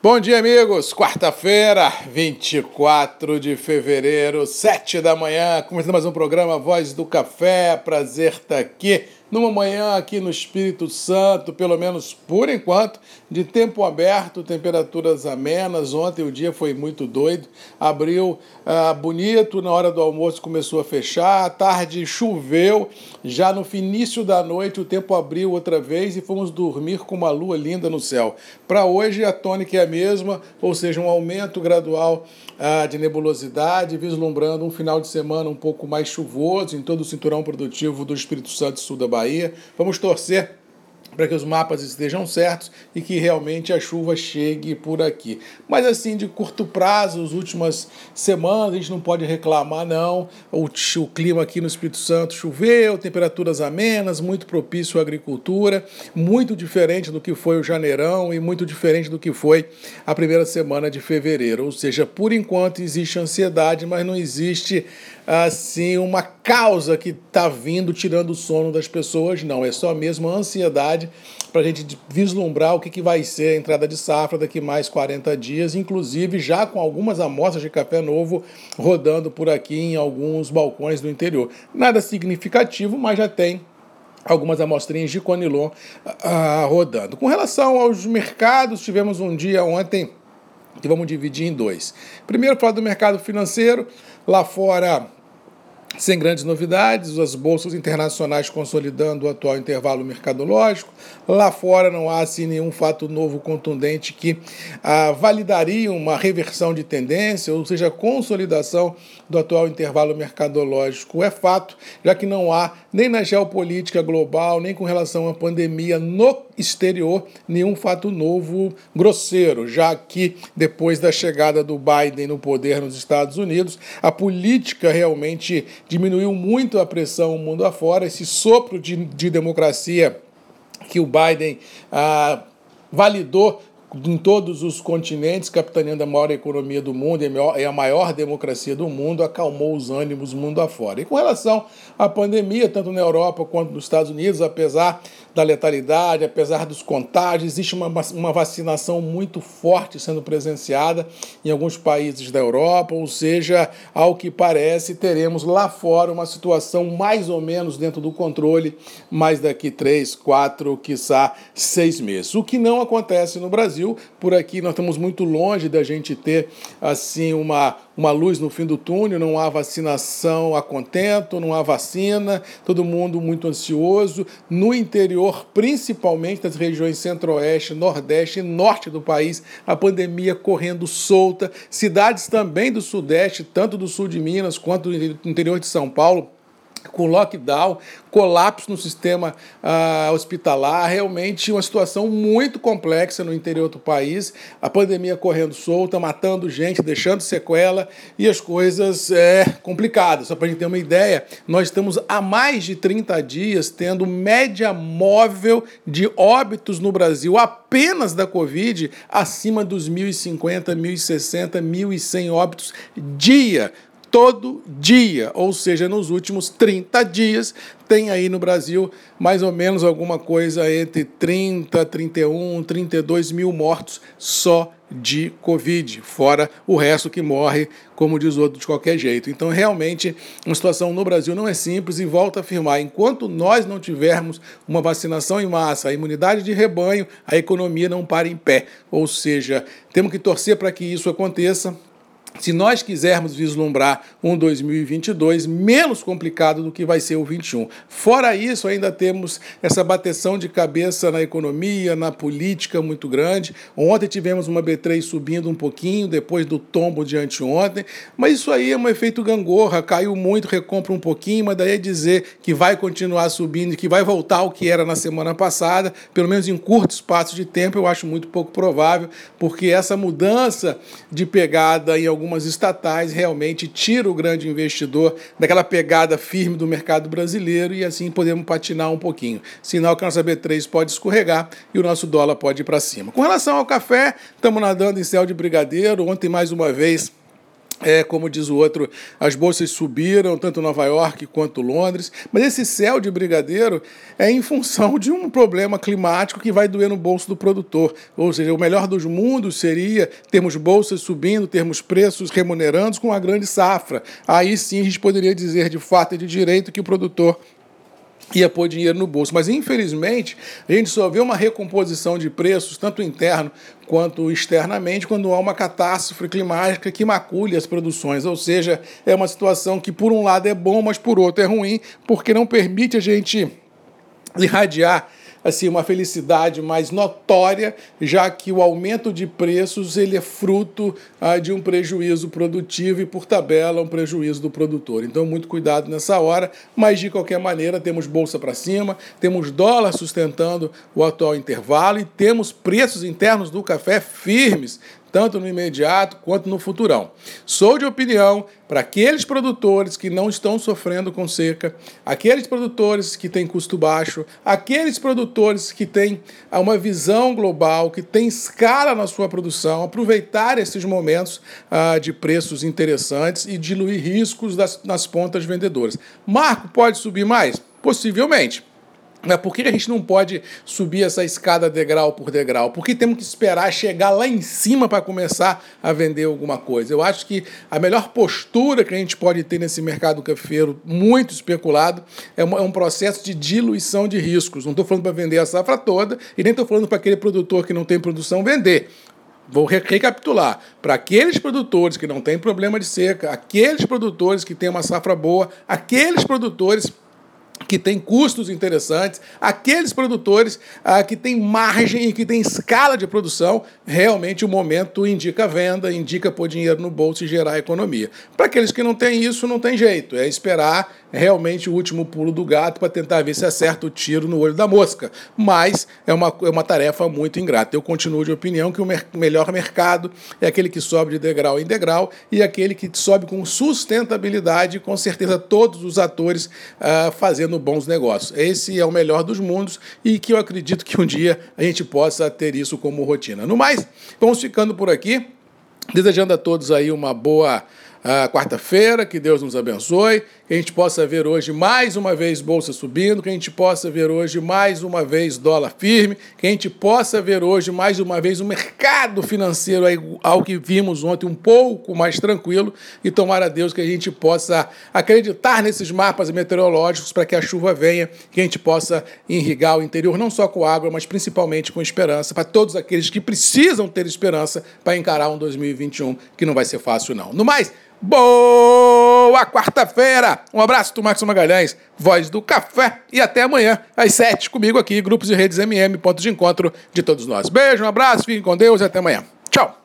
Bom dia, amigos. Quarta-feira, 24 de fevereiro, 7 da manhã, começando mais um programa Voz do Café. Prazer estar aqui numa manhã aqui no Espírito Santo, pelo menos por enquanto, de tempo aberto, temperaturas amenas. Ontem o dia foi muito doido, abriu ah, bonito, na hora do almoço começou a fechar, à tarde choveu, já no início da noite o tempo abriu outra vez e fomos dormir com uma lua linda no céu. Para hoje a tônica é a mesma, ou seja, um aumento gradual ah, de nebulosidade, vislumbrando um final de semana um pouco mais chuvoso em todo o cinturão produtivo do Espírito Santo e sul da Bahia. Vamos torcer para que os mapas estejam certos e que realmente a chuva chegue por aqui. Mas assim, de curto prazo, as últimas semanas, a gente não pode reclamar, não. O, o clima aqui no Espírito Santo choveu, temperaturas amenas, muito propício à agricultura, muito diferente do que foi o janeirão e muito diferente do que foi a primeira semana de fevereiro. Ou seja, por enquanto existe ansiedade, mas não existe assim uma causa que está vindo tirando o sono das pessoas, não. É só mesmo a ansiedade para a gente vislumbrar o que, que vai ser a entrada de safra daqui mais 40 dias, inclusive já com algumas amostras de café novo rodando por aqui em alguns balcões do interior. Nada significativo, mas já tem algumas amostrinhas de Conilon uh, rodando. Com relação aos mercados, tivemos um dia ontem que vamos dividir em dois. Primeiro, falar do mercado financeiro. Lá fora, sem grandes novidades, as bolsas internacionais consolidando o atual intervalo mercadológico. Lá fora não há assim, nenhum fato novo contundente que ah, validaria uma reversão de tendência, ou seja, consolidação do atual intervalo mercadológico. É fato, já que não há nem na geopolítica global, nem com relação à pandemia no exterior, nenhum fato novo grosseiro, já que depois da chegada do Biden no poder nos Estados Unidos, a política realmente diminuiu muito a pressão mundo afora, esse sopro de, de democracia que o Biden ah, validou em todos os continentes, capitaneando a maior economia do mundo e a maior democracia do mundo, acalmou os ânimos mundo afora. E com relação à pandemia, tanto na Europa quanto nos Estados Unidos, apesar da letalidade, apesar dos contágios, existe uma, uma vacinação muito forte sendo presenciada em alguns países da Europa, ou seja, ao que parece, teremos lá fora uma situação mais ou menos dentro do controle, mais daqui três, quatro, quiçá seis meses. O que não acontece no Brasil, por aqui nós estamos muito longe da gente ter assim uma uma luz no fim do túnel, não há vacinação a contento, não há vacina, todo mundo muito ansioso. No interior, principalmente nas regiões centro-oeste, nordeste e norte do país, a pandemia correndo solta. Cidades também do sudeste, tanto do sul de Minas quanto do interior de São Paulo, com lockdown, colapso no sistema uh, hospitalar, realmente uma situação muito complexa no interior do país, a pandemia correndo solta, matando gente, deixando sequela e as coisas é complicadas. Só para a gente ter uma ideia, nós estamos há mais de 30 dias tendo média móvel de óbitos no Brasil apenas da Covid acima dos 1.050, 1.060, 1.100 óbitos dia todo dia, ou seja, nos últimos 30 dias, tem aí no Brasil mais ou menos alguma coisa entre 30, 31, 32 mil mortos só de Covid, fora o resto que morre, como diz outro, de qualquer jeito. Então, realmente, a situação no Brasil não é simples e volto a afirmar: enquanto nós não tivermos uma vacinação em massa, a imunidade de rebanho, a economia não para em pé. Ou seja, temos que torcer para que isso aconteça se nós quisermos vislumbrar um 2022 menos complicado do que vai ser o 21. Fora isso, ainda temos essa bateção de cabeça na economia, na política muito grande. Ontem tivemos uma B3 subindo um pouquinho, depois do tombo de anteontem, mas isso aí é um efeito gangorra, caiu muito, recompra um pouquinho, mas daí é dizer que vai continuar subindo e que vai voltar ao que era na semana passada, pelo menos em curto espaço de tempo, eu acho muito pouco provável, porque essa mudança de pegada em algum algumas estatais realmente tira o grande investidor daquela pegada firme do mercado brasileiro e assim podemos patinar um pouquinho. Sinal que a nossa B3 pode escorregar e o nosso dólar pode ir para cima. Com relação ao café, estamos nadando em céu de brigadeiro. Ontem, mais uma vez, É, como diz o outro, as bolsas subiram, tanto Nova York quanto Londres, mas esse céu de brigadeiro é em função de um problema climático que vai doer no bolso do produtor. Ou seja, o melhor dos mundos seria termos bolsas subindo, termos preços remunerantes com uma grande safra. Aí sim a gente poderia dizer de fato e de direito que o produtor ia pôr dinheiro no bolso. Mas, infelizmente, a gente só vê uma recomposição de preços, tanto interno quanto externamente, quando há uma catástrofe climática que macule as produções. Ou seja, é uma situação que, por um lado, é bom, mas por outro é ruim, porque não permite a gente irradiar assim uma felicidade mais notória, já que o aumento de preços ele é fruto ah, de um prejuízo produtivo e por tabela um prejuízo do produtor. Então muito cuidado nessa hora, mas de qualquer maneira temos bolsa para cima, temos dólar sustentando o atual intervalo e temos preços internos do café firmes, tanto no imediato quanto no futurão. Sou de opinião para aqueles produtores que não estão sofrendo com seca, aqueles produtores que têm custo baixo, aqueles produtores que têm uma visão global, que têm escala na sua produção, aproveitar esses momentos ah, de preços interessantes e diluir riscos das, nas pontas vendedoras. Marco, pode subir mais? Possivelmente. Mas por que a gente não pode subir essa escada degrau por degrau? Por que temos que esperar chegar lá em cima para começar a vender alguma coisa? Eu acho que a melhor postura que a gente pode ter nesse mercado cafeiro muito especulado é um processo de diluição de riscos. Não estou falando para vender a safra toda e nem estou falando para aquele produtor que não tem produção vender. Vou recapitular. Para aqueles produtores que não têm problema de seca, aqueles produtores que têm uma safra boa, aqueles produtores que tem custos interessantes, aqueles produtores ah, que têm margem e que têm escala de produção, realmente o momento indica venda, indica pôr dinheiro no bolso e gerar economia. Para aqueles que não têm isso, não tem jeito, é esperar realmente o último pulo do gato para tentar ver se acerta o tiro no olho da mosca. Mas é uma, é uma tarefa muito ingrata. Eu continuo de opinião que o mer melhor mercado é aquele que sobe de degrau em degrau e aquele que sobe com sustentabilidade, com certeza todos os atores uh, fazendo bons negócios. Esse é o melhor dos mundos e que eu acredito que um dia a gente possa ter isso como rotina. No mais, vamos ficando por aqui. Desejando a todos aí uma boa uh, quarta-feira, que Deus nos abençoe que a gente possa ver hoje mais uma vez bolsa subindo, que a gente possa ver hoje mais uma vez dólar firme, que a gente possa ver hoje mais uma vez o mercado financeiro ao que vimos ontem um pouco mais tranquilo e tomar a Deus que a gente possa acreditar nesses mapas meteorológicos para que a chuva venha, que a gente possa irrigar o interior não só com água, mas principalmente com esperança para todos aqueles que precisam ter esperança para encarar um 2021 que não vai ser fácil não. No mais, Boa quarta-feira! Um abraço do Marcos Magalhães, voz do café, e até amanhã, às sete, comigo aqui, Grupos e Redes MM, ponto de encontro de todos nós. Beijo, um abraço, fiquem com Deus e até amanhã. Tchau!